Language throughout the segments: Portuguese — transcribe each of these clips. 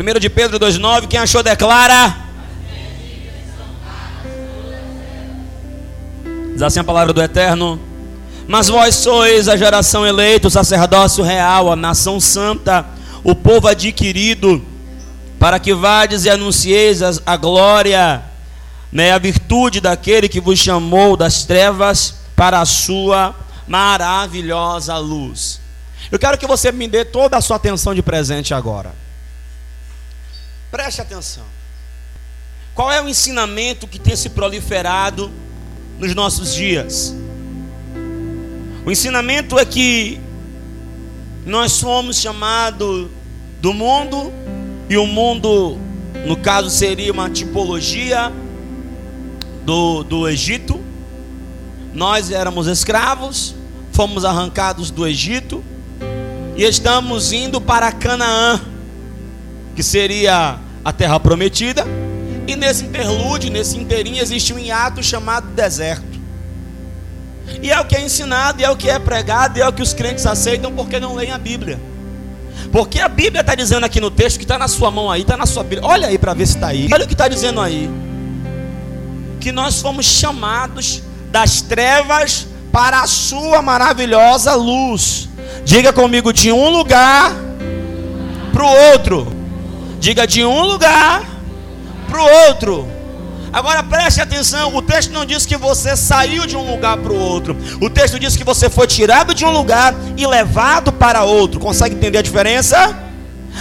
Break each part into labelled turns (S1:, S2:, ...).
S1: 1 de Pedro 2,9, quem achou declara. Diz assim a palavra do Eterno. Mas vós sois a geração eleita, o sacerdócio real, a nação santa, o povo adquirido, para que vades e anuncieis a glória, né, a virtude daquele que vos chamou das trevas para a sua maravilhosa luz. Eu quero que você me dê toda a sua atenção de presente agora. Preste atenção. Qual é o ensinamento que tem se proliferado nos nossos dias? O ensinamento é que nós somos chamados do mundo, e o mundo, no caso, seria uma tipologia do, do Egito. Nós éramos escravos, fomos arrancados do Egito e estamos indo para Canaã, que seria a terra prometida. E nesse interlúdio, nesse inteirinho, existe um hiato chamado deserto. E é o que é ensinado, e é o que é pregado, e é o que os crentes aceitam porque não leem a Bíblia. Porque a Bíblia está dizendo aqui no texto que está na sua mão aí, está na sua Bíblia. Olha aí para ver se está aí. Olha o que está dizendo aí. Que nós fomos chamados das trevas para a sua maravilhosa luz. Diga comigo, de um lugar para o outro. Diga de um lugar para o outro. Agora preste atenção: o texto não diz que você saiu de um lugar para o outro. O texto diz que você foi tirado de um lugar e levado para outro. Consegue entender a diferença?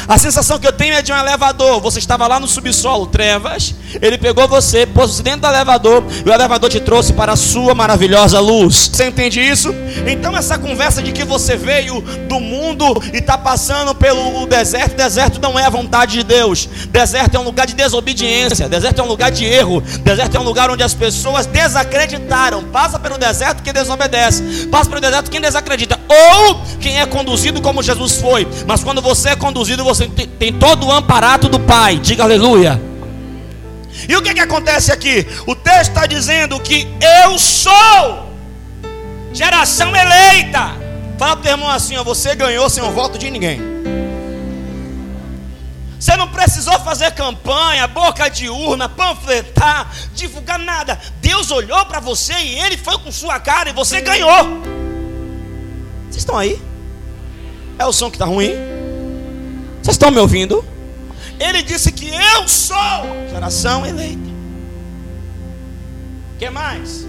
S1: A sensação que eu tenho é de um elevador. Você estava lá no subsolo, trevas. Ele pegou você, pôs você dentro do elevador. E o elevador te trouxe para a sua maravilhosa luz. Você entende isso? Então, essa conversa de que você veio do mundo e está passando pelo deserto. Deserto não é a vontade de Deus. Deserto é um lugar de desobediência. Deserto é um lugar de erro. Deserto é um lugar onde as pessoas desacreditaram. Passa pelo deserto quem desobedece. Passa pelo deserto quem desacredita. Ou quem é conduzido como Jesus foi. Mas quando você é conduzido você tem todo o amparato do Pai. Diga aleluia. E o que, que acontece aqui? O texto está dizendo que eu sou geração eleita. Fala para o irmão assim: ó, você ganhou sem o voto de ninguém. Você não precisou fazer campanha, boca de urna, panfletar, divulgar nada. Deus olhou para você e ele foi com sua cara e você ganhou. Vocês estão aí? É o som que está ruim? Vocês estão me ouvindo? Ele disse que eu sou geração eleita. Que mais?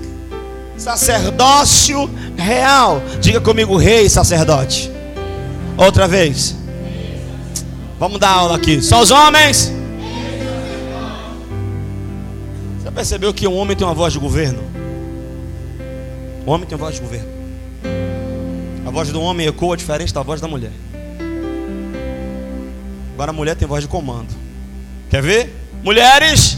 S1: Sacerdócio real. Diga comigo, rei sacerdote. Outra vez. Vamos dar aula aqui. Só os homens. Você percebeu que um homem tem uma voz de governo? O homem tem voz de governo. A voz do homem ecoa diferente da voz da mulher. Agora a mulher tem voz de comando. Quer ver? Mulheres.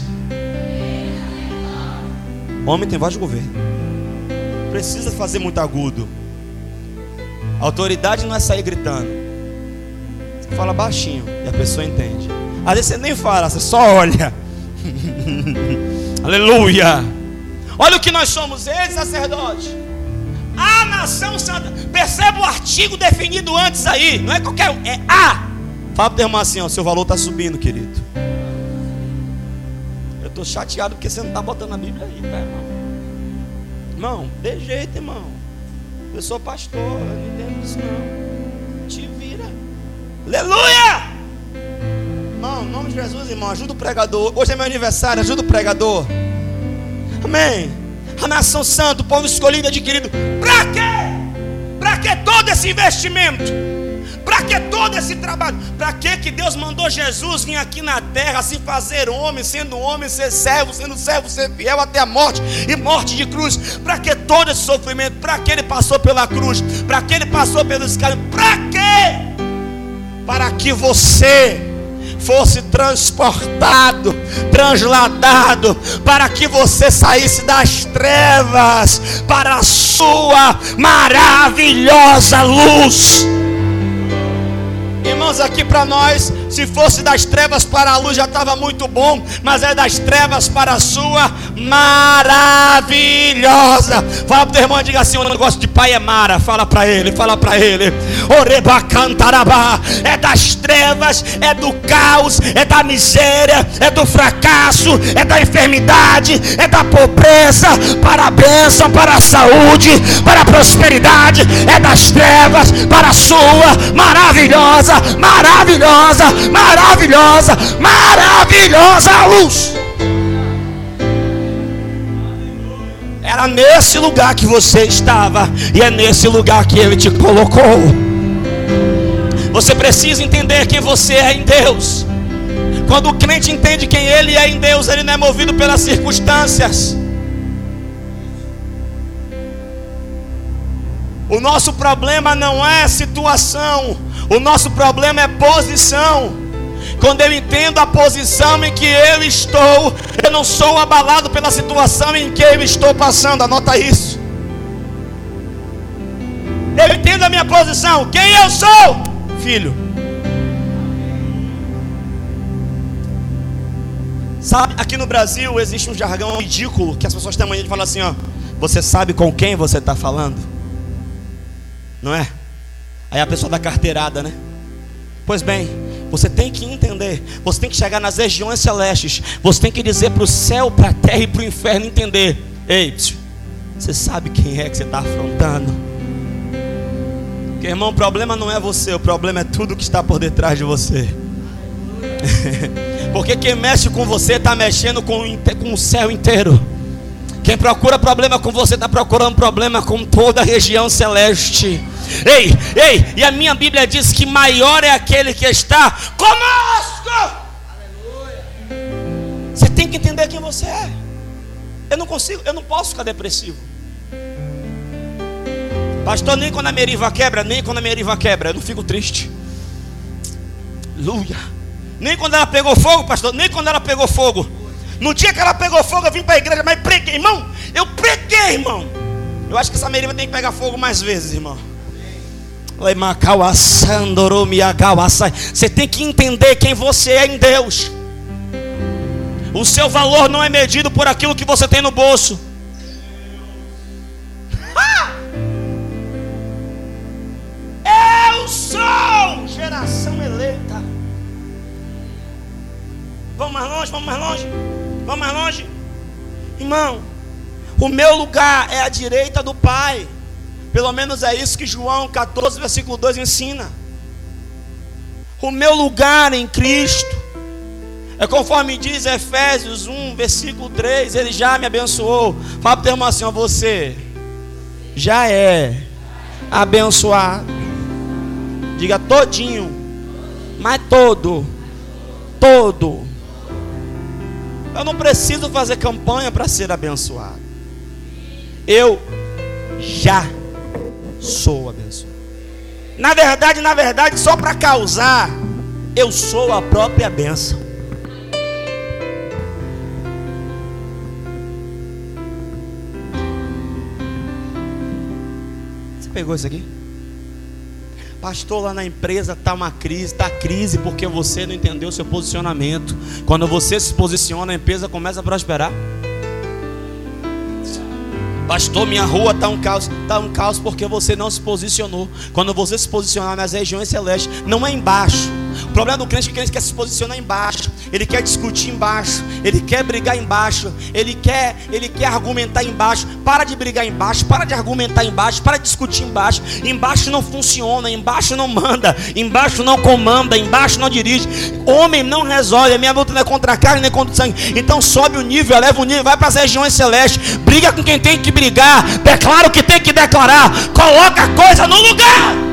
S1: Homem tem voz de governo. Precisa fazer muito agudo. autoridade não é sair gritando. Você fala baixinho e a pessoa entende. Às vezes você nem fala, você só olha. Aleluia. Olha o que nós somos, eles sacerdotes. A nação santa. Perceba o artigo definido antes aí. Não é qualquer um, é a Fala para o irmão assim, ó, seu valor está subindo, querido. Eu estou chateado porque você não está botando a Bíblia aí, tá, irmão? Irmão, de jeito, irmão. Eu sou pastor, eu não entendo isso não. Te vira. Aleluia! Irmão, em nome de Jesus, irmão, ajuda o pregador. Hoje é meu aniversário, ajuda o pregador. Amém. A nação santa, o povo escolhido, adquirido. Para quê? Para que todo esse investimento? Para que todo esse trabalho? Para que que Deus mandou Jesus vir aqui na terra, se fazer homem, sendo homem, ser servo, sendo servo, ser fiel até a morte e morte de cruz? Para que todo esse sofrimento? Para que ele passou pela cruz? Para que ele passou pelos caminhos? Para quê? Para que você fosse transportado, transladado, para que você saísse das trevas para a sua maravilhosa luz. Yeah. Irmãos, aqui para nós, se fosse das trevas para a luz já estava muito bom, mas é das trevas para a sua maravilhosa. Fala para o teu irmão, diga assim: o negócio de pai é mara. Fala para ele, fala para ele. Oreba cantarabá. É das trevas, é do caos, é da miséria, é do fracasso, é da enfermidade, é da pobreza, para a bênção, para a saúde, para a prosperidade, é das trevas para a sua maravilhosa, maravilhosa, maravilhosa, maravilhosa luz. Era nesse lugar que você estava, e é nesse lugar que Ele te colocou. Você precisa entender quem você é em Deus. Quando o crente entende quem ele é em Deus, ele não é movido pelas circunstâncias. O nosso problema não é situação, o nosso problema é posição. Quando eu entendo a posição em que eu estou, eu não sou abalado pela situação em que eu estou passando. Anota isso. Eu entendo a minha posição. Quem eu sou? Filho. Sabe, aqui no Brasil existe um jargão ridículo que as pessoas têm mania de falar assim, ó. Você sabe com quem você está falando? Não é? Aí a pessoa dá carteirada, né? Pois bem, você tem que entender, você tem que chegar nas regiões celestes, você tem que dizer para o céu, para a terra e para o inferno entender. Ei, você sabe quem é que você está afrontando? Porque, irmão, o problema não é você, o problema é tudo que está por detrás de você. Porque quem mexe com você está mexendo com, com o céu inteiro. Quem procura problema com você está procurando problema com toda a região celeste. Ei, ei, e a minha Bíblia diz que maior é aquele que está conosco. Aleluia. Você tem que entender quem você é. Eu não consigo, eu não posso ficar depressivo. Pastor, nem quando a meriva quebra, nem quando a meriva quebra, eu não fico triste. Aleluia. Nem quando ela pegou fogo, pastor, nem quando ela pegou fogo. No dia que ela pegou fogo, eu vim para a igreja, mas preguei, irmão. Eu preguei, irmão. Eu acho que essa meriva tem que pegar fogo mais vezes, irmão. Você tem que entender quem você é em Deus. O seu valor não é medido por aquilo que você tem no bolso. Eu sou geração eleita. Vamos mais longe, vamos mais longe. Vamos mais longe. Irmão, o meu lugar é a direita do Pai. Pelo menos é isso que João 14, versículo 2 ensina. O meu lugar em Cristo é conforme diz Efésios 1, versículo 3. Ele já me abençoou. Fala para o irmão assim: ó, você já é abençoado. Diga todinho, mas todo, todo. Eu não preciso fazer campanha para ser abençoado. Eu já sou abençoado. Na verdade, na verdade, só para causar, eu sou a própria bênção. Você pegou isso aqui? Pastor, lá na empresa está uma crise, está crise porque você não entendeu o seu posicionamento. Quando você se posiciona, a empresa começa a prosperar. Pastor, minha rua está um caos. Está um caos porque você não se posicionou. Quando você se posicionar nas regiões celestes, não é embaixo. O problema do crente é que o crente quer se posicionar embaixo. Ele quer discutir embaixo. Ele quer brigar embaixo. Ele quer, ele quer argumentar embaixo. Para de brigar embaixo. Para de argumentar embaixo. Para de discutir embaixo. Embaixo não funciona. Embaixo não manda. Embaixo não comanda. Embaixo não dirige. Homem não resolve. A minha luta não é contra a carne nem contra o sangue. Então sobe o nível, eleva o nível, vai para as regiões celestes. Briga com quem tem que brigar. Declara o que tem que declarar. Coloca a coisa no lugar.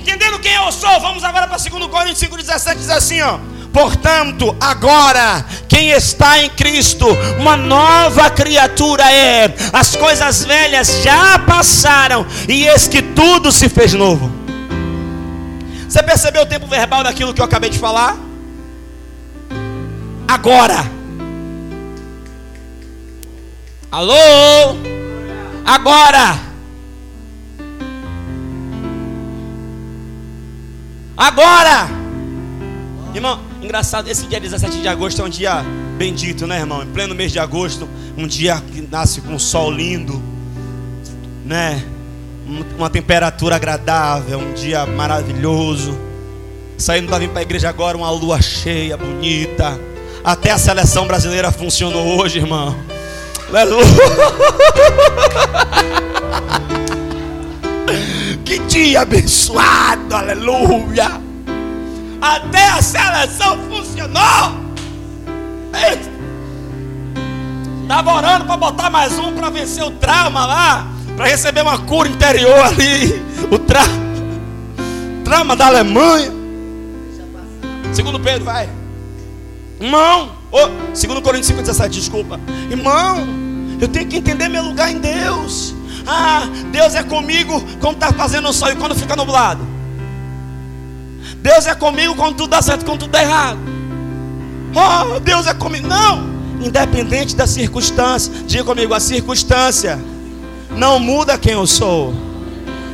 S1: Entendendo quem eu sou, vamos agora para 2 Coríntios 5,17 diz assim, ó. Portanto, agora, quem está em Cristo, uma nova criatura é. As coisas velhas já passaram, e eis que tudo se fez novo. Você percebeu o tempo verbal daquilo que eu acabei de falar? Agora. Alô? Agora. Agora! Irmão, engraçado, esse dia 17 de agosto é um dia bendito, né, irmão? Em pleno mês de agosto, um dia que nasce com um sol lindo, né? Uma temperatura agradável, um dia maravilhoso. Saindo para vir para a igreja agora, uma lua cheia, bonita. Até a seleção brasileira funcionou hoje, irmão. Aleluia. Que dia abençoado, aleluia. Até a seleção funcionou. Estava orando para botar mais um para vencer o trauma lá, para receber uma cura interior ali. O tra... trauma da Alemanha. Segundo Pedro, vai. Irmão, oh, segundo Coríntios 5, 17, desculpa. Irmão, eu tenho que entender meu lugar em Deus. Ah, Deus é comigo quando está fazendo o sol e quando fica nublado. Deus é comigo quando tudo dá certo, quando tudo dá errado. Oh, Deus é comigo. Não, independente da circunstância. Diga comigo, a circunstância não muda quem eu sou.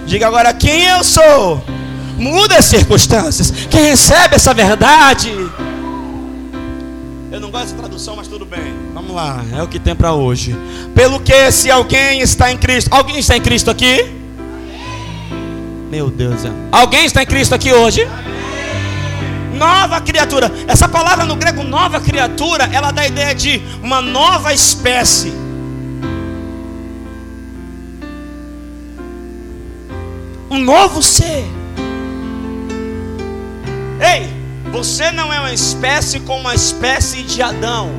S1: Diga agora quem eu sou. Muda as circunstâncias. Quem recebe essa verdade. Eu não gosto dessa tradução, mas tudo bem. Vamos lá, é o que tem para hoje. Pelo que se alguém está em Cristo, alguém está em Cristo aqui? Meu Deus, é. alguém está em Cristo aqui hoje? Nova criatura. Essa palavra no grego nova criatura, ela dá a ideia de uma nova espécie. Um novo ser. Ei, você não é uma espécie como uma espécie de Adão.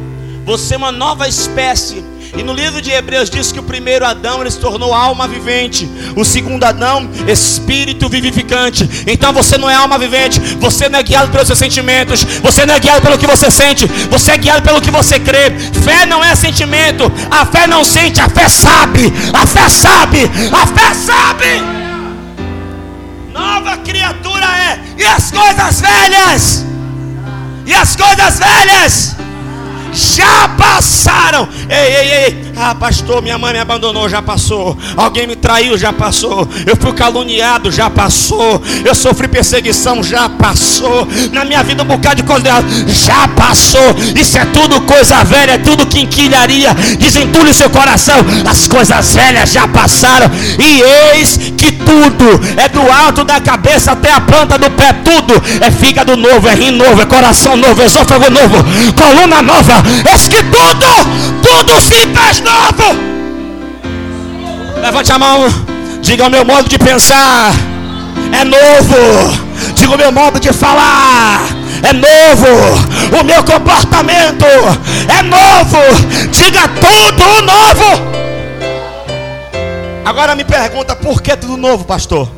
S1: Você é uma nova espécie. E no livro de Hebreus diz que o primeiro Adão ele se tornou alma vivente, o segundo Adão, espírito vivificante. Então você não é alma vivente, você não é guiado pelos seus sentimentos, você não é guiado pelo que você sente, você é guiado pelo que você crê. Fé não é sentimento, a fé não sente, a fé sabe, a fé sabe, a fé sabe. Nova criatura é, e as coisas velhas, e as coisas velhas? Já passaram. Ei, ei, ei. Ah, pastor, minha mãe me abandonou, já passou. Alguém me traiu, já passou. Eu fui caluniado, já passou. Eu sofri perseguição, já passou. Na minha vida, um bocado de coisa já passou. Isso é tudo coisa velha, é tudo quinquilharia. Desentule seu coração. As coisas velhas já passaram. E eis que tudo é do alto da cabeça até a planta do pé. Tudo é fígado novo, é rim novo, é coração novo, esôfago novo, coluna nova. Eis que tudo, tudo se fez novo. Levante a mão, diga o meu modo de pensar é novo. Diga o meu modo de falar é novo. O meu comportamento é novo. Diga tudo novo. Agora me pergunta por que tudo novo, pastor?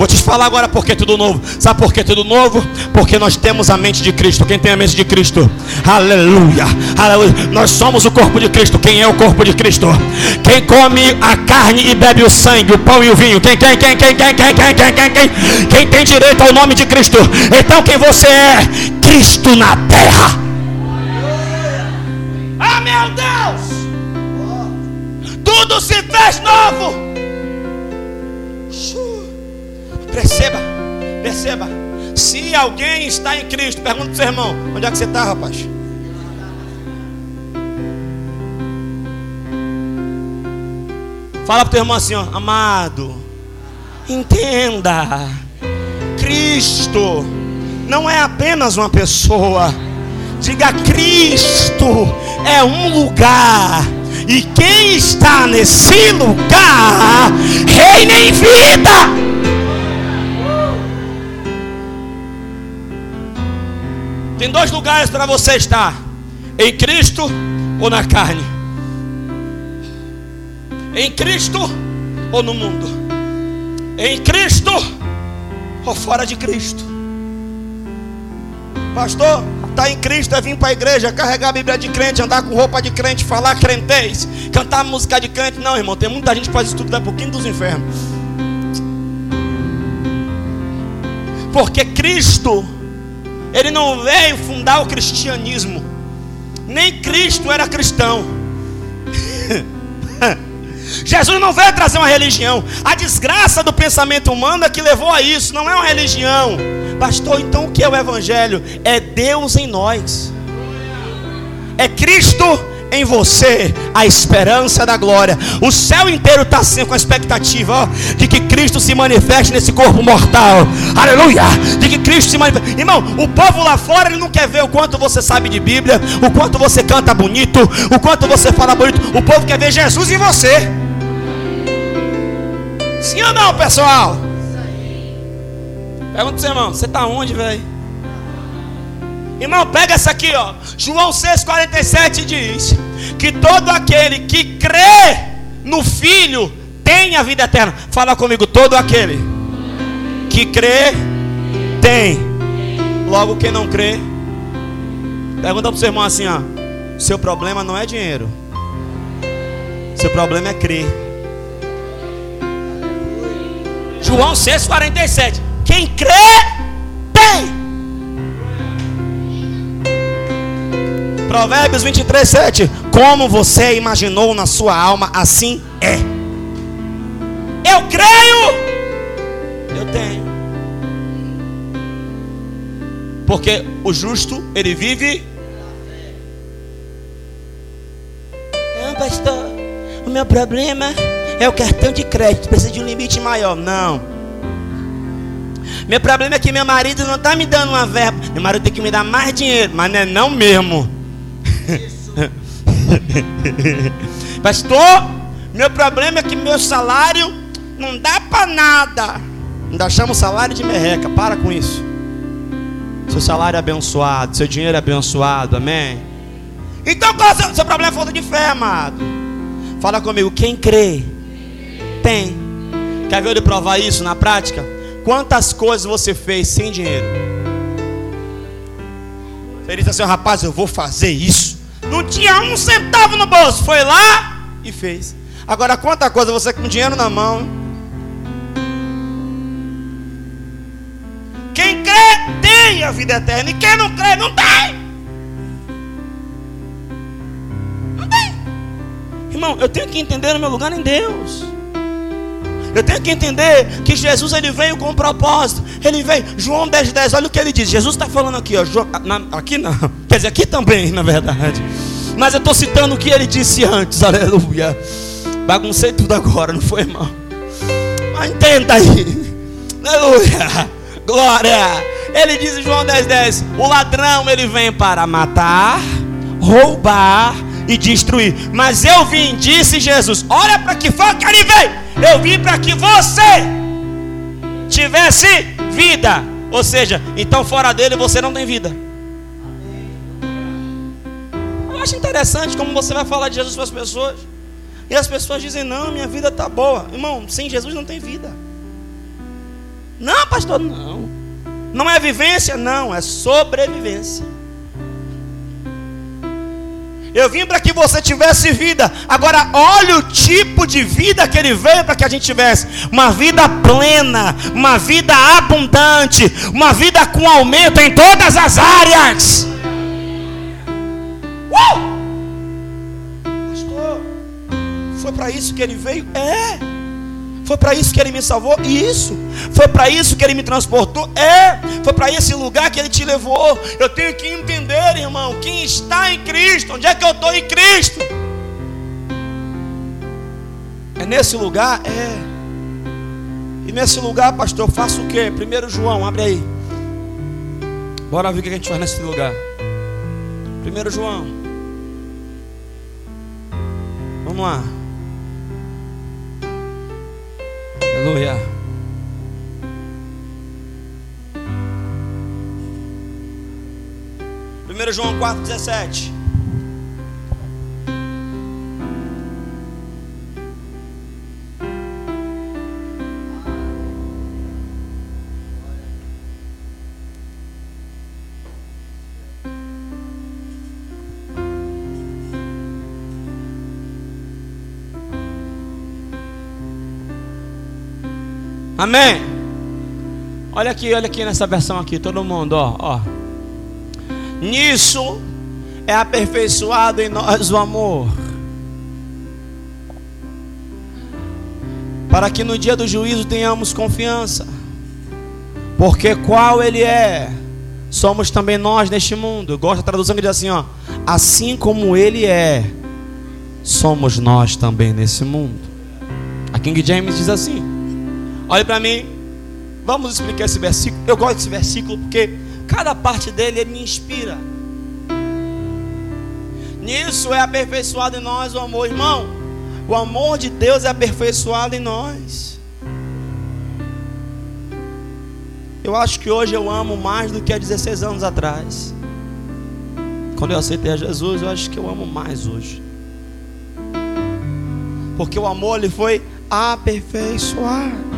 S1: Vou te falar agora porque tudo novo. Sabe por que tudo novo? Porque nós temos a mente de Cristo. Quem tem a mente de Cristo? Aleluia. Aleluia. Nós somos o corpo de Cristo. Quem é o corpo de Cristo? Quem come a carne e bebe o sangue, o pão e o vinho. Quem, quem, quem, quem, quem, quem, quem, quem, quem, quem? Quem tem direito ao nome de Cristo? Então quem você é? Cristo na terra. Ah, meu Deus! Tudo se fez novo. Perceba, perceba. Se alguém está em Cristo, pergunta para o seu irmão: onde é que você está, rapaz? Fala para o teu irmão assim, ó, amado, entenda, Cristo não é apenas uma pessoa. Diga, Cristo é um lugar. E quem está nesse lugar reina em vida. Tem dois lugares para você estar: em Cristo ou na carne. Em Cristo ou no mundo. Em Cristo ou fora de Cristo. Pastor, está em Cristo é vir para a igreja, carregar a Bíblia de crente, andar com roupa de crente, falar crentez, cantar música de crente. Não, irmão, tem muita gente que faz isso tudo da pouquinho dos infernos. Porque Cristo ele não veio fundar o cristianismo. Nem Cristo era cristão. Jesus não veio trazer uma religião. A desgraça do pensamento humano é que levou a isso, não é uma religião. Pastor, então o que é o Evangelho? É Deus em nós, é Cristo em você a esperança da glória. O céu inteiro está assim com a expectativa ó, de que Cristo se manifeste nesse corpo mortal. Aleluia! De que Cristo se manifeste. Irmão, o povo lá fora ele não quer ver o quanto você sabe de Bíblia, o quanto você canta bonito, o quanto você fala bonito. O povo quer ver Jesus em você. Sim ou não, pessoal? Pergunta pro seu irmão, você está onde, velho? Irmão, pega essa aqui, ó. João 6,47 diz que todo aquele que crê no Filho tem a vida eterna. Fala comigo, todo aquele que crê tem. Logo quem não crê. Pergunta pro seu irmão assim, ó. Seu problema não é dinheiro. Seu problema é crer. João 6,47. Quem crê, Provérbios 23, 7. Como você imaginou na sua alma, assim é. Eu creio, eu tenho. Porque o justo, ele vive. Não, pastor, o meu problema é o cartão de crédito, precisa de um limite maior. Não. Meu problema é que meu marido não está me dando uma verba. Meu marido tem que me dar mais dinheiro, mas não é não mesmo. Pastor, meu problema é que meu salário não dá para nada. Ainda chama o salário de merreca. Para com isso. Seu salário é abençoado, seu dinheiro é abençoado, amém? Então qual é o seu, seu problema? Falta de fé, amado. Fala comigo, quem crê, tem. Quer ver ele provar isso na prática? Quantas coisas você fez sem dinheiro? Você disse assim, rapaz, eu vou fazer isso. Não tinha um centavo no bolso. Foi lá e fez. Agora, quanta coisa você com dinheiro na mão. Quem crê tem a vida eterna. E quem não crê, não tem. Não tem. Irmão, eu tenho que entender o meu lugar em Deus. Eu tenho que entender que Jesus ele veio com um propósito. Ele veio, João 10, 10, olha o que ele diz. Jesus está falando aqui, ó, na, aqui não, quer dizer, aqui também, na verdade. Mas eu estou citando o que ele disse antes, aleluia. Baguncei tudo agora, não foi, irmão? Mas entenda aí, aleluia, glória. Ele diz em João 10, 10: O ladrão ele vem para matar, roubar e destruir. Mas eu vim, disse Jesus: Olha para que foi que ele veio. Eu vim para que você tivesse vida. Ou seja, então fora dele você não tem vida. Eu acho interessante como você vai falar de Jesus para as pessoas. E as pessoas dizem: Não, minha vida está boa. Irmão, sem Jesus não tem vida. Não, pastor, não. Não é vivência? Não, é sobrevivência. Eu vim para que você tivesse vida. Agora, olha o tipo de vida que ele veio para que a gente tivesse: uma vida plena, uma vida abundante, uma vida com aumento em todas as áreas. Uh! Foi para isso que ele veio? É. Foi para isso que ele me salvou? Isso. Foi para isso que ele me transportou? É. Foi para esse lugar que ele te levou. Eu tenho que entender, irmão, quem está em Cristo. Onde é que eu estou em Cristo? É nesse lugar? É. E nesse lugar, pastor, eu faço o quê? Primeiro João, abre aí. Bora ver o que a gente faz nesse lugar. Primeiro João. Vamos lá. Aleluia. Primeiro João 4,17. Amém. Olha aqui, olha aqui nessa versão aqui, todo mundo, ó, ó. Nisso é aperfeiçoado em nós o amor. para que no dia do juízo tenhamos confiança. Porque qual ele é, somos também nós neste mundo. Eu gosto da tradução que diz assim, ó, assim como ele é, somos nós também nesse mundo. A King James diz assim: Olhe para mim, vamos explicar esse versículo. Eu gosto desse versículo porque cada parte dele ele me inspira. Nisso é aperfeiçoado em nós o amor, irmão. O amor de Deus é aperfeiçoado em nós. Eu acho que hoje eu amo mais do que há 16 anos atrás. Quando eu aceitei a Jesus, eu acho que eu amo mais hoje. Porque o amor ele foi aperfeiçoado.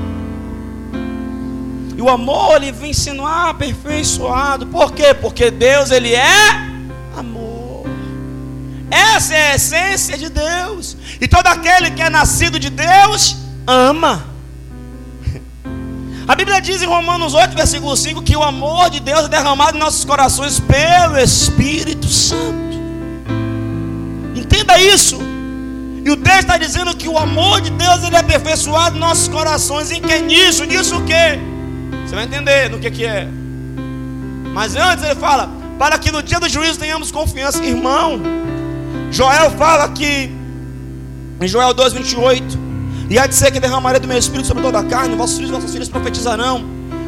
S1: O amor ele vem sendo aperfeiçoado. Por quê? Porque Deus ele é amor. Essa é a essência de Deus. E todo aquele que é nascido de Deus ama. A Bíblia diz em Romanos 8, versículo 5, que o amor de Deus é derramado em nossos corações pelo Espírito Santo. Entenda isso. E o texto está dizendo que o amor de Deus ele é aperfeiçoado em nossos corações. Em que nisso? Nisso o quê? Você vai entender no que, que é. Mas antes ele fala, para que no dia do juízo tenhamos confiança. Irmão, Joel fala que, em Joel 2, 28, e há de ser que derramarei do meu espírito sobre toda a carne, vossos filhos e vossas filhas profetizarão,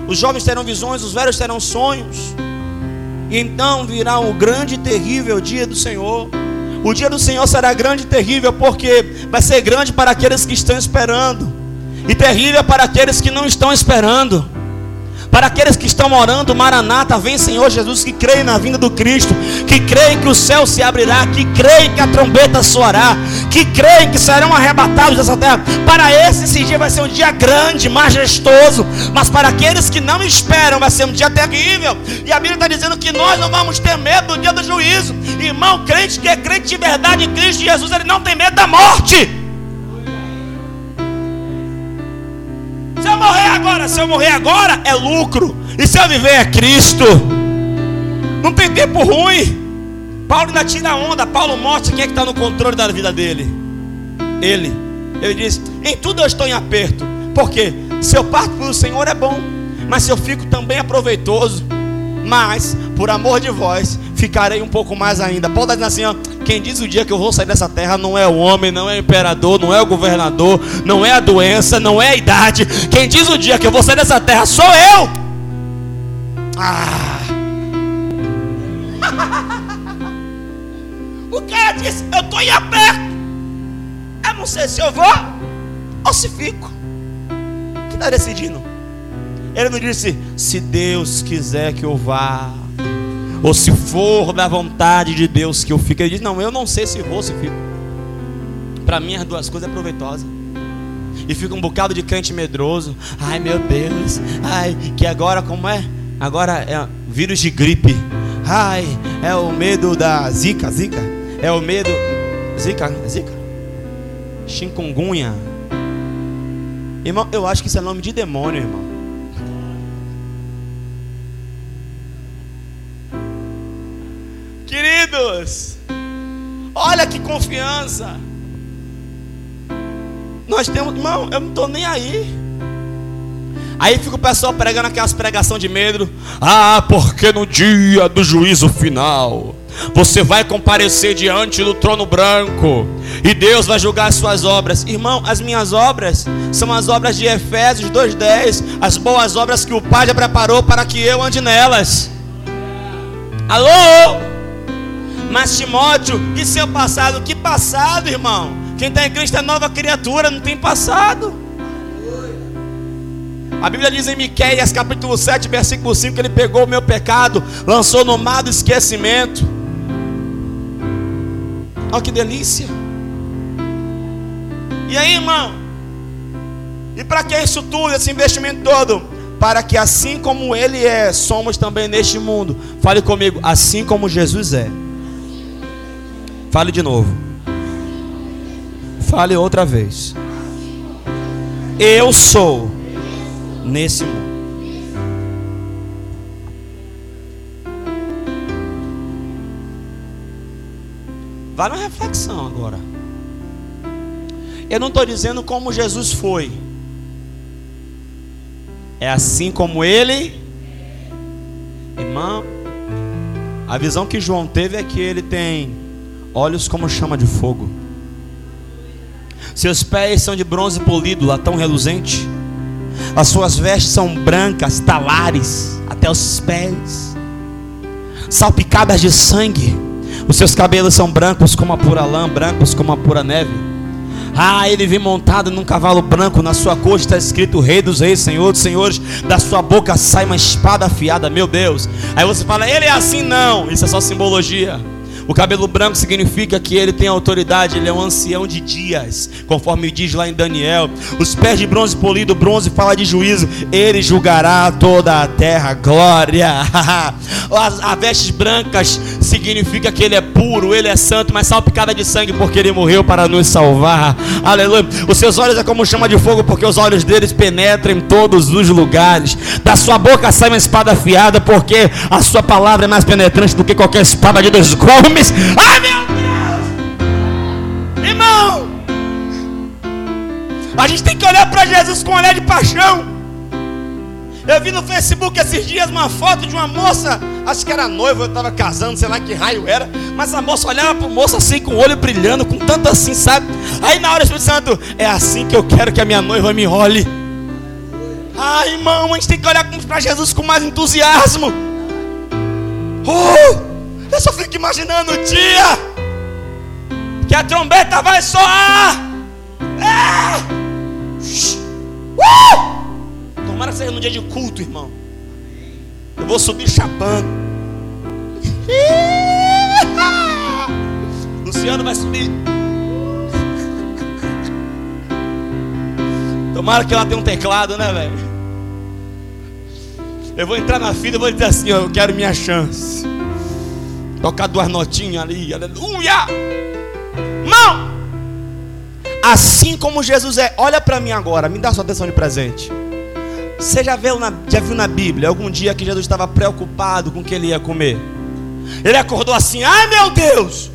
S1: os jovens terão visões, os velhos terão sonhos, e então virá o grande e terrível dia do Senhor. O dia do Senhor será grande e terrível, porque vai ser grande para aqueles que estão esperando, e terrível para aqueles que não estão esperando. Para aqueles que estão orando, Maranata, vem Senhor Jesus, que creem na vinda do Cristo, que creem que o céu se abrirá, que creem que a trombeta soará, que creem que serão arrebatados dessa terra. Para esse, esse dia vai ser um dia grande, majestoso, mas para aqueles que não esperam, vai ser um dia terrível. E a Bíblia está dizendo que nós não vamos ter medo do dia do juízo. Irmão, crente que é crente de verdade em Cristo Jesus, ele não tem medo da morte. Morrer agora, se eu morrer agora, é lucro. E se eu viver é Cristo. Não tem tempo ruim. Paulo ainda tira onda. Paulo mostra quem é que está no controle da vida dele. Ele. Ele diz: Em tudo eu estou em aperto. Porque se eu parto pelo Senhor é bom. Mas se eu fico também é proveitoso. Mas, por amor de vós, ficarei um pouco mais ainda. Paulo está dizendo assim: ó, quem diz o dia que eu vou sair dessa terra não é o homem, não é o imperador, não é o governador, não é a doença, não é a idade. Quem diz o dia que eu vou sair dessa terra sou eu. Ah. o cara disse: Eu estou em aperto. Eu não sei se eu vou ou se fico. Que está decidindo? Ele não disse: Se Deus quiser que eu vá ou se for da vontade de Deus que eu fique. Ele diz: Não, eu não sei se vou, se fico. Para mim, as duas coisas é proveitosa. E fica um bocado de crente medroso. Ai meu Deus, ai, que agora como é? Agora é vírus de gripe. Ai, é o medo da zika, zika. É o medo. Zika, zika. Chikungunya. Irmão, eu acho que isso é nome de demônio, irmão. Queridos, olha que confiança. Nós temos, irmão, eu não estou nem aí. Aí fica o pessoal pregando aquelas pregação de medo. Ah, porque no dia do juízo final você vai comparecer diante do trono branco e Deus vai julgar as suas obras. Irmão, as minhas obras são as obras de Efésios 2:10, as boas obras que o Pai já preparou para que eu ande nelas. Alô? Mas Timóteo, e seu passado? Que passado, irmão? Quem está em Cristo é nova criatura, não tem passado. A Bíblia diz em Miqueias capítulo 7, versículo 5, que ele pegou o meu pecado, lançou no mar do esquecimento. Olha que delícia. E aí, irmão? E para que isso tudo, esse investimento todo? Para que assim como Ele é, somos também neste mundo. Fale comigo, assim como Jesus é. Fale de novo. Fale outra vez. Eu sou nesse mundo. Vale uma reflexão agora. Eu não estou dizendo como Jesus foi. é assim como ele. Irmão, a visão que João teve é que ele tem olhos como chama de fogo. Seus pés são de bronze polido, latão reluzente. As suas vestes são brancas, talares até os pés, salpicadas de sangue. Os seus cabelos são brancos como a pura lã, brancos como a pura neve. Ah, ele vem montado num cavalo branco, na sua coxa está escrito Rei dos Reis, Senhor dos Senhores. Da sua boca sai uma espada afiada, meu Deus. Aí você fala, ele é assim, não. Isso é só simbologia. O cabelo branco significa que ele tem autoridade, ele é um ancião de dias, conforme diz lá em Daniel. Os pés de bronze polido, bronze fala de juízo, ele julgará toda a terra, glória. As, as vestes brancas significa que ele é puro, ele é santo, mas salpicada de sangue, porque ele morreu para nos salvar. Aleluia. Os seus olhos é como chama de fogo, porque os olhos deles penetram em todos os lugares. Da sua boca sai uma espada afiada, porque a sua palavra é mais penetrante do que qualquer espada de dois gumes homens. Ai meu Deus! Irmão! A gente tem que olhar para Jesus com um olhar de paixão. Eu vi no Facebook esses dias uma foto de uma moça, acho que era noiva, eu estava casando, sei lá que raio era, mas a moça olhava para o moço assim, com o olho brilhando, com tanto assim, sabe? Aí na hora o Espírito Santo, é assim que eu quero que a minha noiva me olhe. Ai, irmão, a gente tem que olhar para Jesus com mais entusiasmo. Oh! Eu só fico imaginando o dia que a trombeta vai soar. É! Uh! Tomara que seja no dia de culto, irmão. Eu vou subir chapando. Luciano vai subir. Tomara que ela tenha um teclado, né, velho? Eu vou entrar na fila e vou dizer assim: ó, eu quero minha chance. Tocar duas notinhas ali, aleluia. Não! Assim como Jesus é, olha para mim agora, me dá sua atenção de presente. Você já viu, na, já viu na Bíblia algum dia que Jesus estava preocupado com o que ele ia comer? Ele acordou assim, ai meu Deus!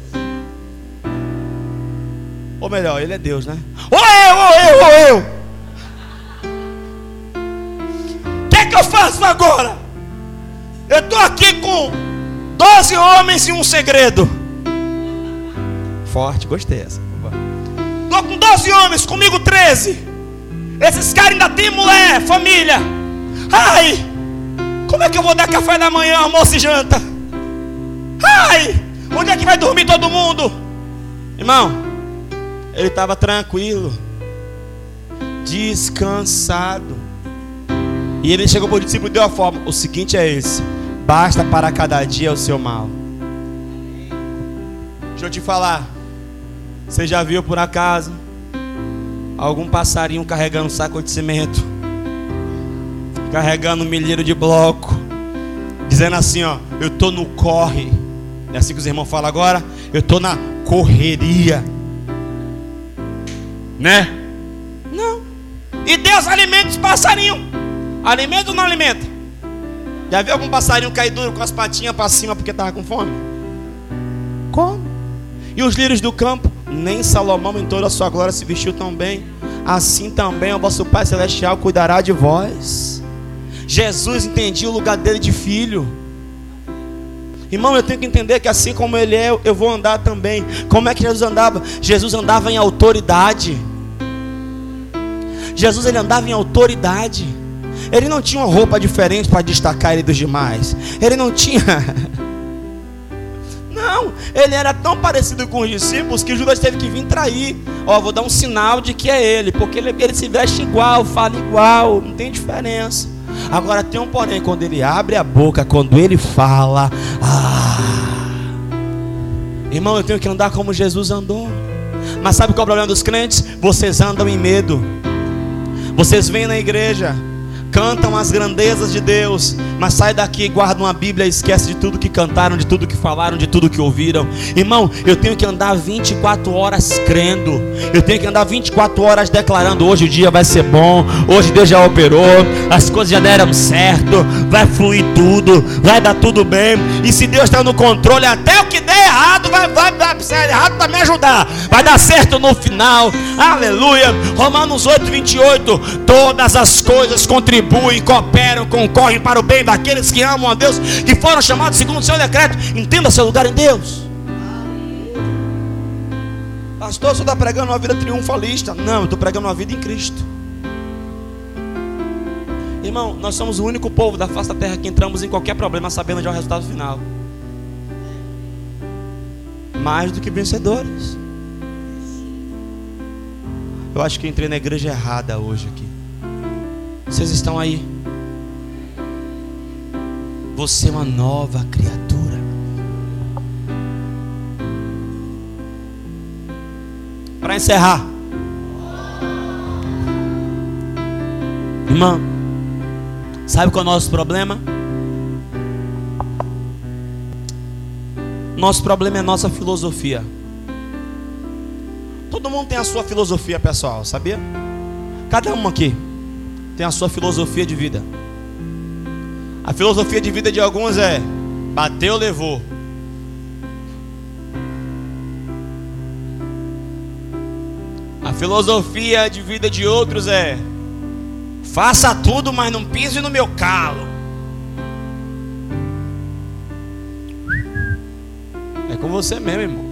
S1: Ou melhor, ele é Deus, né? Ou eu, ou eu, ou eu! O que, é que eu faço agora? Eu estou aqui com Doze homens e um segredo. Forte, gostei essa. Estou com doze homens, comigo treze. Esses caras ainda têm mulher, família. Ai, como é que eu vou dar café da manhã, almoço e janta? Ai, onde é que vai dormir todo mundo? Irmão, ele estava tranquilo, descansado. E ele chegou para o discípulo e deu a forma: o seguinte é esse basta para cada dia o seu mal. Deixa eu te falar. Você já viu por acaso algum passarinho carregando um saco de cimento, carregando um milheiro de bloco, dizendo assim, ó, eu tô no corre. É assim que os irmãos falam agora, eu tô na correria. Né? Não. E Deus alimenta os passarinhos. Alimenta ou não alimenta? Já viu algum passarinho cair duro com as patinhas para cima porque estava com fome? Como? E os lírios do campo? Nem Salomão em toda a sua glória se vestiu tão bem. Assim também o vosso Pai Celestial cuidará de vós. Jesus entendia o lugar dele de filho. Irmão, eu tenho que entender que assim como ele é, eu vou andar também. Como é que Jesus andava? Jesus andava em autoridade. Jesus ele andava em autoridade. Ele não tinha uma roupa diferente para destacar ele dos demais. Ele não tinha. Não, ele era tão parecido com os discípulos que Judas teve que vir trair. Ó, vou dar um sinal de que é ele, porque ele, ele se veste igual, fala igual, não tem diferença. Agora tem um porém, quando ele abre a boca, quando ele fala, ah, irmão, eu tenho que andar como Jesus andou. Mas sabe qual é o problema dos crentes? Vocês andam em medo. Vocês vêm na igreja, cantam as grandezas de Deus, mas sai daqui, guardam a Bíblia e esquece de tudo que cantaram, de tudo que falaram, de tudo que ouviram. Irmão, eu tenho que andar 24 horas crendo. Eu tenho que andar 24 horas declarando: hoje o dia vai ser bom, hoje Deus já operou, as coisas já deram certo, vai fluir tudo, vai dar tudo bem. E se Deus está no controle, até o que der errado, vai, vai errado para me ajudar. Vai dar certo no final. Aleluia. Romanos 8, 28. Todas as coisas contribuem contribuem, cooperam, concorrem para o bem daqueles que amam a Deus, que foram chamados segundo o seu decreto. Entenda seu lugar em Deus. Pastor, você está pregando uma vida triunfalista. Não, eu estou pregando uma vida em Cristo. Irmão, nós somos o único povo da face da terra que entramos em qualquer problema sabendo é o resultado final. Mais do que vencedores. Eu acho que entrei na igreja errada hoje aqui. Vocês estão aí? Você é uma nova criatura. Para encerrar, irmão, sabe qual é o nosso problema? Nosso problema é nossa filosofia. Todo mundo tem a sua filosofia pessoal, sabia? Cada um aqui tem a sua filosofia de vida. A filosofia de vida de alguns é bateu, levou. A filosofia de vida de outros é faça tudo, mas não pise no meu calo. É com você mesmo, irmão.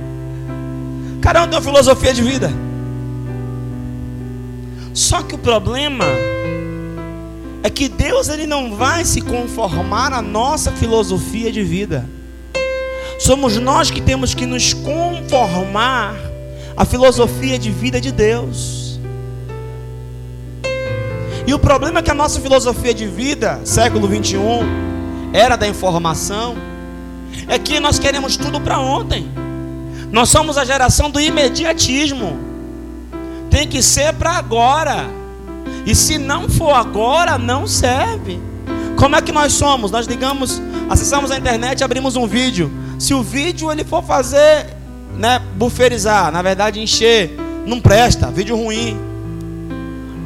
S1: Cada um tem uma filosofia de vida. Só que o problema é que Deus ele não vai se conformar à nossa filosofia de vida. Somos nós que temos que nos conformar à filosofia de vida de Deus. E o problema é que a nossa filosofia de vida, século 21, era da informação, é que nós queremos tudo para ontem. Nós somos a geração do imediatismo. Tem que ser para agora. E se não for agora, não serve. Como é que nós somos? Nós ligamos, acessamos a internet, abrimos um vídeo. Se o vídeo ele for fazer, né, buferizar, na verdade encher, não presta, vídeo ruim.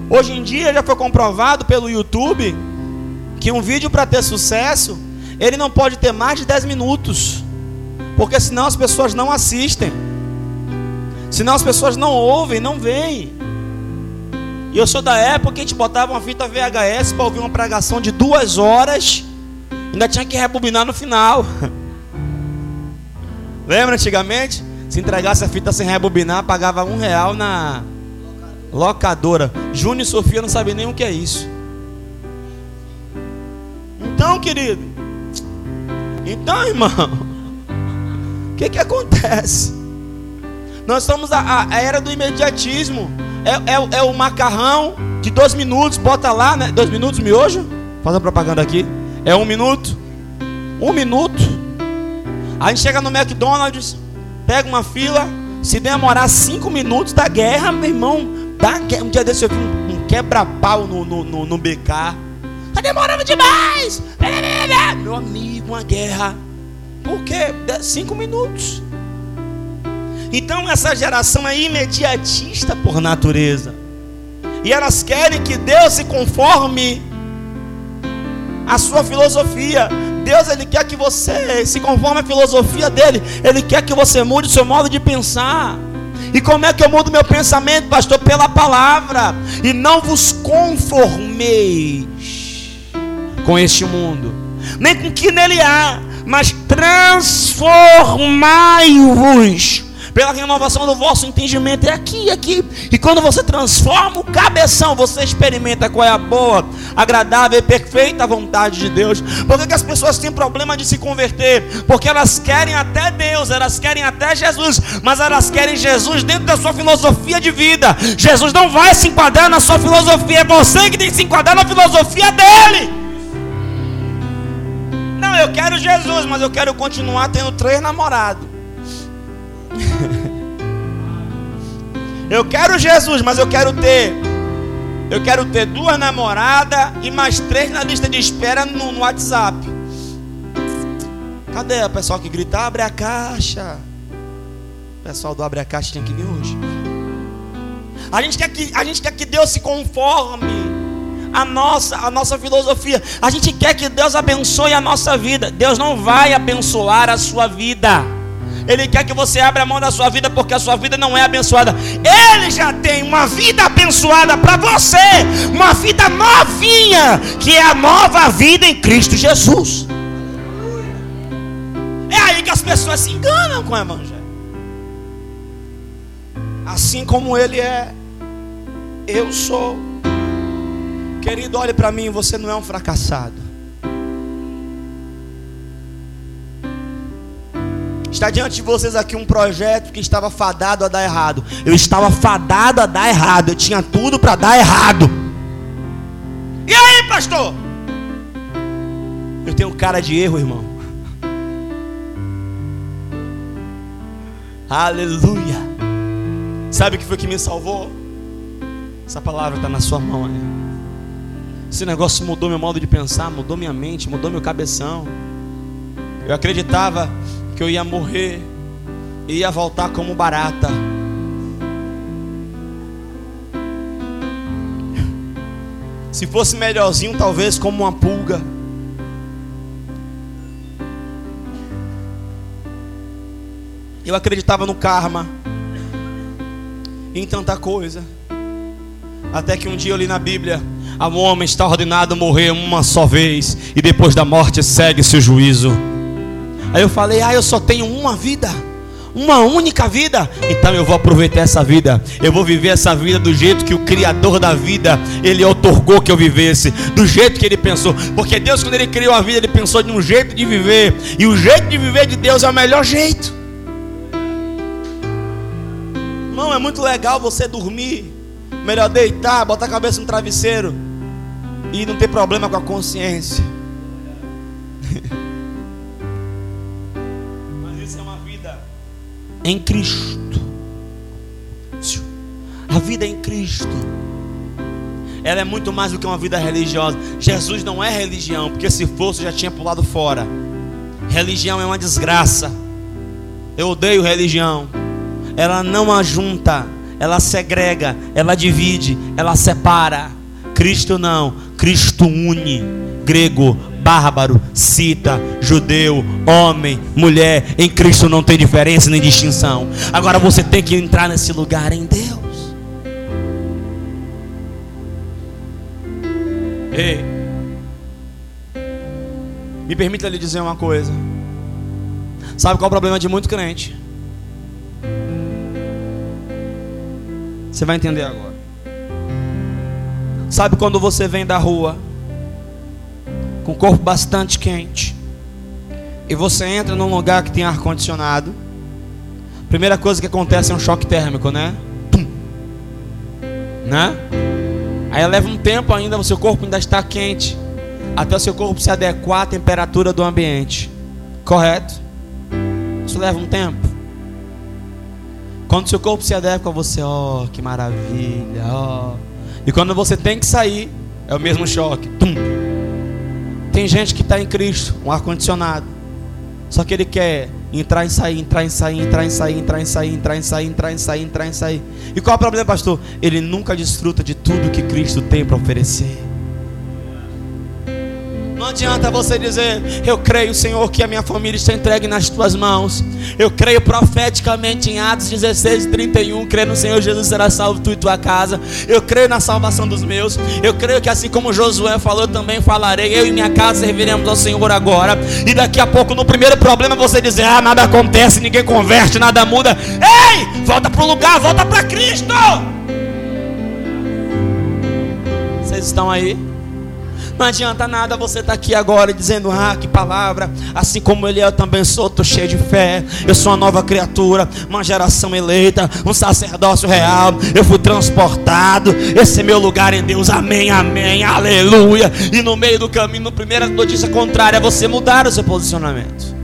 S1: Hoje em dia já foi comprovado pelo YouTube que um vídeo para ter sucesso, ele não pode ter mais de 10 minutos. Porque senão as pessoas não assistem. Senão as pessoas não ouvem, não veem. E eu sou da época que a gente botava uma fita VHS para ouvir uma pregação de duas horas. Ainda tinha que rebobinar no final. Lembra antigamente? Se entregasse a fita sem rebobinar, pagava um real na locadora. Júnior e Sofia não sabem nem o que é isso. Então, querido. Então, irmão. O que, que acontece? Nós estamos a, a era do imediatismo. É, é, é, o macarrão de dois minutos, bota lá, né? Dois minutos, miojo. Faz a propaganda aqui. É um minuto. Um minuto. A gente chega no McDonald's, pega uma fila. Se demorar cinco minutos da guerra, meu irmão, dá, um dia desse eu vi um, um quebra-pau no, no, no, no BK. Tá demorando demais! Meu amigo, uma guerra. Por quê? Cinco minutos. Então essa geração é imediatista por natureza. E elas querem que Deus se conforme à sua filosofia. Deus ele quer que você se conforme à filosofia dele. Ele quer que você mude o seu modo de pensar. E como é que eu mudo meu pensamento, pastor? Pela palavra. E não vos conformeis com este mundo, nem com o que nele há, mas transformai-vos pela renovação do vosso entendimento. É aqui, aqui. E quando você transforma o cabeção, você experimenta qual é a boa, agradável e perfeita vontade de Deus. Por que, que as pessoas têm problema de se converter? Porque elas querem até Deus, elas querem até Jesus, mas elas querem Jesus dentro da sua filosofia de vida. Jesus não vai se enquadrar na sua filosofia, é você que tem que se enquadrar na filosofia dele. Não, eu quero Jesus, mas eu quero continuar tendo três namorados. eu quero Jesus, mas eu quero ter. Eu quero ter duas namoradas e mais três na lista de espera no, no WhatsApp. Cadê o pessoal que grita? Abre a caixa. O pessoal do Abre a Caixa tinha que vir hoje. A gente quer que, a gente quer que Deus se conforme a nossa, a nossa filosofia. A gente quer que Deus abençoe a nossa vida. Deus não vai abençoar a sua vida. Ele quer que você abra a mão da sua vida porque a sua vida não é abençoada. Ele já tem uma vida abençoada para você, uma vida novinha, que é a nova vida em Cristo Jesus. É aí que as pessoas se enganam com o Evangelho. Assim como Ele é, eu sou. Querido, olhe para mim, você não é um fracassado. Está diante de vocês aqui um projeto que estava fadado a dar errado. Eu estava fadado a dar errado. Eu tinha tudo para dar errado. E aí, pastor? Eu tenho cara de erro, irmão. Aleluia. Sabe o que foi que me salvou? Essa palavra está na sua mão. Né? Esse negócio mudou meu modo de pensar, mudou minha mente, mudou meu cabeção. Eu acreditava que eu ia morrer e ia voltar como barata. Se fosse melhorzinho, talvez como uma pulga. Eu acreditava no karma, em tanta coisa. Até que um dia eu li na Bíblia: a um homem está ordenado morrer uma só vez, e depois da morte segue-se o juízo. Aí eu falei: Ah, eu só tenho uma vida. Uma única vida, então eu vou aproveitar essa vida. Eu vou viver essa vida do jeito que o Criador da vida ele otorgou que eu vivesse, do jeito que ele pensou. Porque Deus, quando ele criou a vida, ele pensou de um jeito de viver, e o jeito de viver de Deus é o melhor jeito. Não é muito legal você dormir, melhor deitar, botar a cabeça no travesseiro e não ter problema com a consciência. em Cristo. A vida em Cristo. Ela é muito mais do que uma vida religiosa. Jesus não é religião, porque se fosse já tinha pulado fora. Religião é uma desgraça. Eu odeio religião. Ela não ajunta, ela segrega, ela divide, ela separa. Cristo não, Cristo une. Grego, bárbaro, cita, judeu, homem, mulher, em Cristo não tem diferença nem distinção. Agora você tem que entrar nesse lugar em Deus. Ei, me permita lhe dizer uma coisa. Sabe qual é o problema de muito crente? Você vai entender agora. Sabe quando você vem da rua com o corpo bastante quente, e você entra num lugar que tem ar condicionado, primeira coisa que acontece é um choque térmico, né? Pum. Né? Aí leva um tempo ainda, o seu corpo ainda está quente, até o seu corpo se adequar à temperatura do ambiente. Correto? Isso leva um tempo. Quando o seu corpo se adequa, você, ó, oh, que maravilha, ó. Oh. E quando você tem que sair, é o mesmo choque. Tum. Tem gente que está em Cristo, um ar-condicionado. Só que ele quer entrar e sair, entrar e sair, entrar e sair, entrar e sair, entrar e sair, entrar e sair, entrar e sair. E qual é o problema, pastor? Ele nunca desfruta de tudo que Cristo tem para oferecer. Adianta você dizer, eu creio, Senhor, que a minha família está entregue nas tuas mãos. Eu creio profeticamente em Atos 16, 31. Creio no Senhor Jesus será salvo tu e tua casa. Eu creio na salvação dos meus. Eu creio que assim como Josué falou, também falarei. Eu e minha casa serviremos ao Senhor agora. E daqui a pouco, no primeiro problema, você dizer, ah, nada acontece, ninguém converte, nada muda. Ei, volta para o lugar, volta para Cristo. Vocês estão aí? Não adianta nada você estar tá aqui agora dizendo, ah, que palavra. Assim como ele é, eu também sou, estou cheio de fé. Eu sou uma nova criatura, uma geração eleita, um sacerdócio real. Eu fui transportado. Esse é meu lugar em Deus. Amém, amém, aleluia. E no meio do caminho, no primeira notícia contrária, você mudar o seu posicionamento.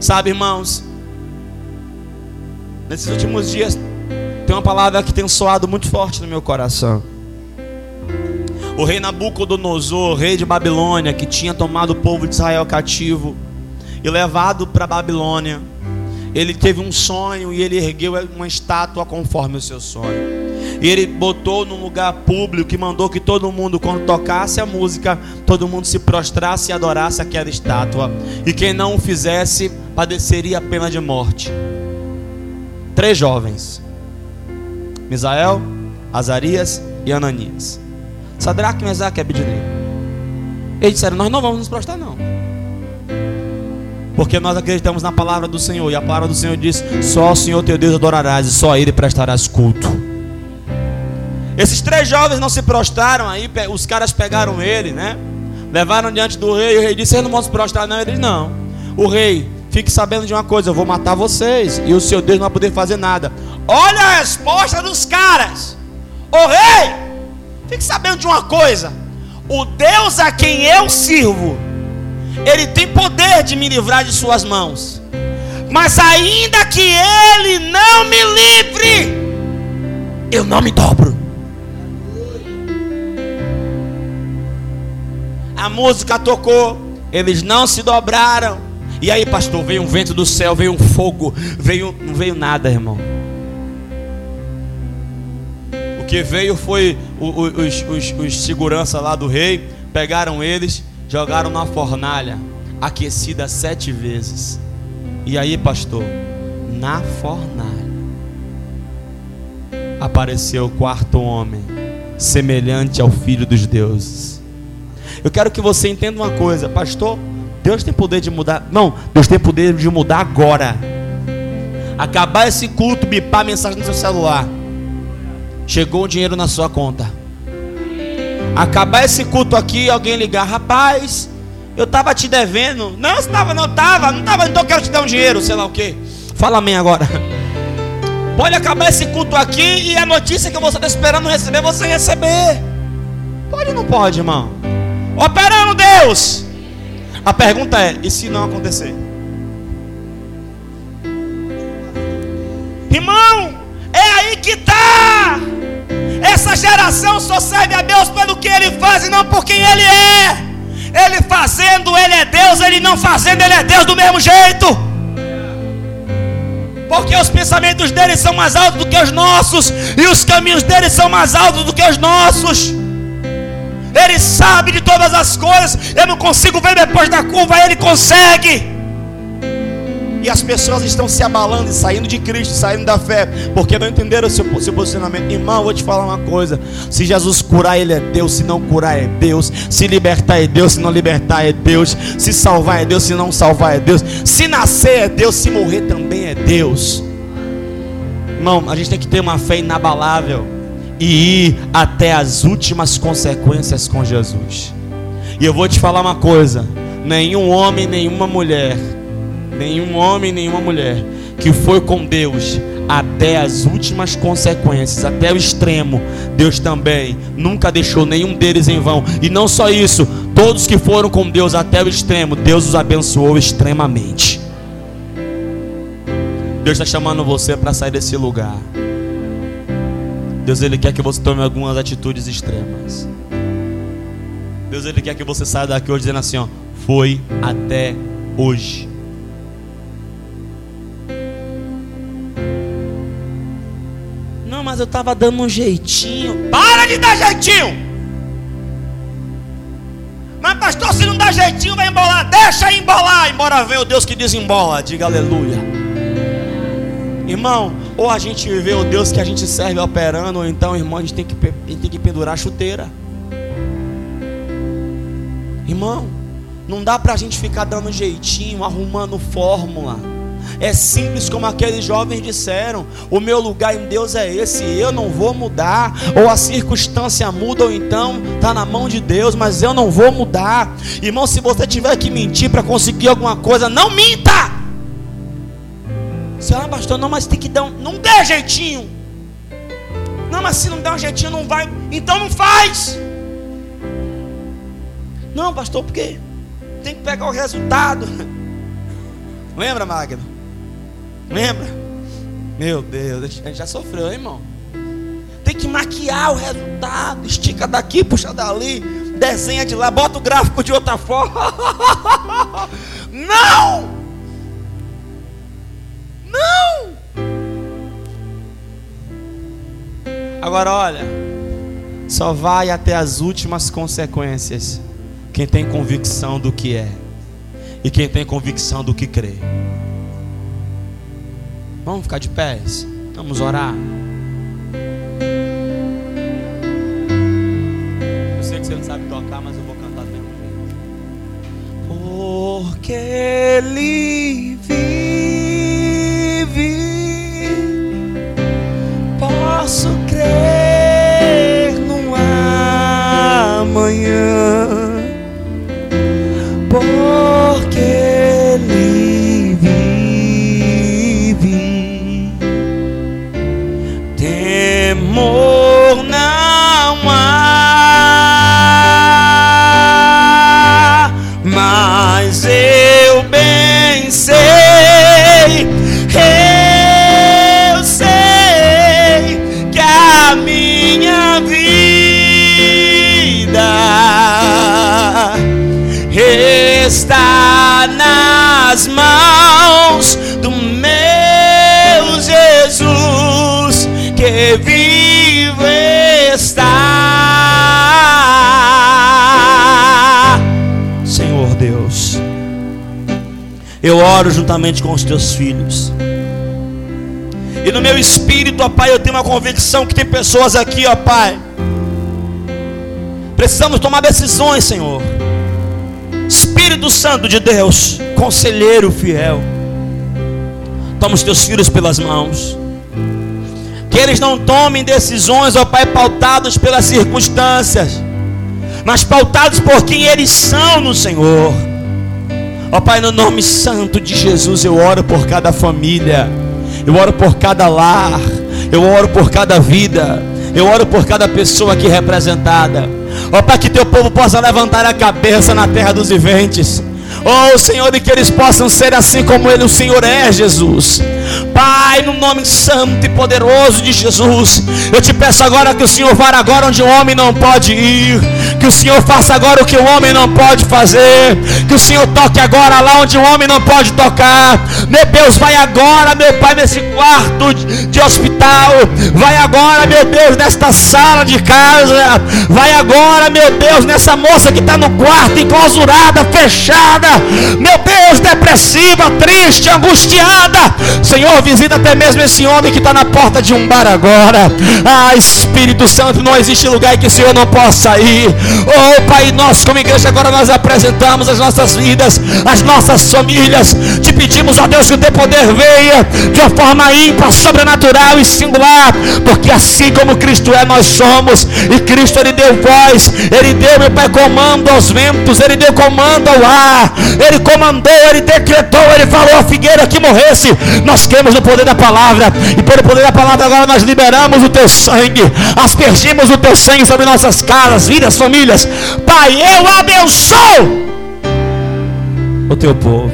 S1: Sabe, irmãos, nesses últimos dias tem uma palavra que tem soado muito forte no meu coração. O rei Nabucodonosor, rei de Babilônia, que tinha tomado o povo de Israel cativo e levado para Babilônia, ele teve um sonho e ele ergueu uma estátua conforme o seu sonho. E ele botou num lugar público e mandou que todo mundo, quando tocasse a música, todo mundo se prostrasse e adorasse aquela estátua. E quem não o fizesse, padeceria a pena de morte. Três jovens: Misael, Azarias e Ananias. Sadraque, Mesaque e Abednego. Eles disseram: Nós não vamos nos prostrar, não. Porque nós acreditamos na palavra do Senhor. E a palavra do Senhor diz: Só o Senhor teu Deus adorarás, e só a Ele prestarás culto. Esses três jovens não se prostraram, aí os caras pegaram ele, né? Levaram diante do rei, e o rei disse: Eles não vão se prostrar, não. Ele disse: Não. O rei, fique sabendo de uma coisa: eu vou matar vocês, e o seu Deus não vai poder fazer nada. Olha a resposta dos caras: O rei, fique sabendo de uma coisa: o Deus a quem eu sirvo ele tem poder de me livrar de suas mãos. Mas ainda que ele não me livre, eu não me dobro. A música tocou, eles não se dobraram. E aí, pastor, veio um vento do céu, veio um fogo, veio, não veio nada, irmão. Que veio foi os, os, os segurança lá do rei, pegaram eles jogaram na fornalha, aquecida sete vezes. E aí, pastor, na fornalha apareceu o quarto homem, semelhante ao filho dos deuses. Eu quero que você entenda uma coisa, pastor. Deus tem poder de mudar. Não, Deus tem poder de mudar agora. Acabar esse culto, bipar a mensagem no seu celular. Chegou o dinheiro na sua conta. Acabar esse culto aqui, alguém ligar, rapaz, eu estava te devendo. Não, estava, não estava, não estava, então eu quero te dar um dinheiro, sei lá o que. Fala amém agora. Pode acabar esse culto aqui e a notícia que você está esperando receber, você receber. Pode ou não pode, irmão? Operando Deus. A pergunta é: e se não acontecer? Irmão, aí que está. Essa geração só serve a Deus pelo que Ele faz e não por quem Ele é. Ele fazendo, Ele é Deus. Ele não fazendo, Ele é Deus do mesmo jeito. Porque os pensamentos dele são mais altos do que os nossos, e os caminhos dele são mais altos do que os nossos. Ele sabe de todas as coisas. Eu não consigo ver depois da curva, ele consegue. E as pessoas estão se abalando e saindo de Cristo, saindo da fé, porque não entenderam o seu, seu posicionamento. Irmão, eu vou te falar uma coisa: se Jesus curar, Ele é Deus, se não curar, é Deus, se libertar, é Deus, se não libertar, é Deus, se salvar, é Deus, se não salvar, é Deus, se nascer, é Deus, se morrer, também é Deus. Irmão, a gente tem que ter uma fé inabalável e ir até as últimas consequências com Jesus. E eu vou te falar uma coisa: nenhum homem, nenhuma mulher nenhum homem, nenhuma mulher que foi com Deus até as últimas consequências, até o extremo, Deus também nunca deixou nenhum deles em vão. E não só isso, todos que foram com Deus até o extremo, Deus os abençoou extremamente. Deus está chamando você para sair desse lugar. Deus ele quer que você tome algumas atitudes extremas. Deus ele quer que você saia daqui hoje dizendo assim, ó, foi até hoje. Mas eu estava dando um jeitinho. Para de dar jeitinho! Mas pastor, se não dá jeitinho, vai embolar. Deixa embolar. Embora venha o Deus que desembola. Diga aleluia. Irmão, ou a gente vê o Deus que a gente serve operando, ou então, irmão, a gente tem que, gente tem que pendurar a chuteira. Irmão, não dá para a gente ficar dando jeitinho, arrumando fórmula. É simples como aqueles jovens disseram: o meu lugar em Deus é esse, eu não vou mudar. Ou a circunstância muda, ou então está na mão de Deus, mas eu não vou mudar. Irmão, se você tiver que mentir para conseguir alguma coisa, não minta. Ah, pastor, não, mas tem que dar um. Não dê jeitinho. Não, mas se não der um jeitinho, não vai. Então não faz. Não, pastor, porque tem que pegar o resultado. Lembra, Magno? Lembra? Meu Deus, a gente já sofreu, hein, irmão. Tem que maquiar o resultado. Estica daqui, puxa dali, desenha de lá, bota o gráfico de outra forma. Não! Não! Agora olha, só vai até as últimas consequências quem tem convicção do que é e quem tem convicção do que crê. Vamos ficar de pés, vamos orar. Eu sei que você não sabe tocar, mas eu vou cantar do mesmo jeito. Porque Ele eu oro juntamente com os teus filhos. E no meu espírito, ó Pai, eu tenho uma convicção que tem pessoas aqui, ó Pai. Precisamos tomar decisões, Senhor. Espírito Santo de Deus, conselheiro fiel, toma os teus filhos pelas mãos, que eles não tomem decisões, ó Pai, pautados pelas circunstâncias, mas pautados por quem eles são no Senhor. Ó Pai, no nome santo de Jesus, eu oro por cada família, eu oro por cada lar, eu oro por cada vida, eu oro por cada pessoa aqui representada. Ó Pai, que teu povo possa levantar a cabeça na terra dos viventes. Oh Senhor, e que eles possam ser assim como Ele, o Senhor é Jesus. Pai, no nome santo e poderoso de Jesus, eu te peço agora que o Senhor vá agora onde o homem não pode ir, que o Senhor faça agora o que o homem não pode fazer, que o Senhor toque agora lá onde o homem não pode tocar. Meu Deus, vai agora, meu Pai, nesse quarto de, hospital, vai agora, meu Deus, nesta sala de casa, vai agora, meu Deus, nessa moça que está no quarto, enclausurada, fechada, meu Deus, depressiva, triste, angustiada. Senhor, visita até mesmo esse homem que está na porta de um bar agora. Ah, Espírito Santo, não existe lugar que o Senhor não possa ir. Oh, Pai, nós como igreja agora nós apresentamos as nossas vidas, as nossas famílias. Te pedimos, ó Deus, que o teu poder venha de uma forma ímpar, sobrenatural e singular, porque assim como Cristo é, nós somos. E Cristo ele deu voz, ele deu, meu Pai, comando aos ventos, ele deu comando ao ar, ele comandou, ele decretou, ele falou a figueira que morresse. Nós cremos no poder da palavra, e pelo poder da palavra agora nós liberamos o teu sangue, aspergimos o teu sangue sobre nossas casas, vidas, famílias. Pai, eu abençoo o teu povo.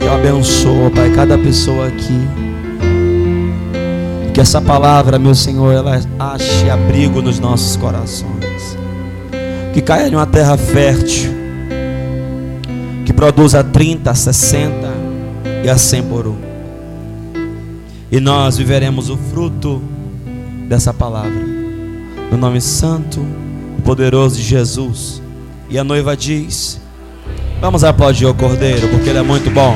S1: Eu abençoo, Pai, cada pessoa aqui. Que essa palavra, meu Senhor, ela ache abrigo nos nossos corações. Que caia em uma terra fértil. Que produza 30, 60 e a 100 por um. E nós viveremos o fruto dessa palavra. No nome santo e poderoso de Jesus. E a noiva diz: Vamos aplaudir o Cordeiro, porque ele é muito bom.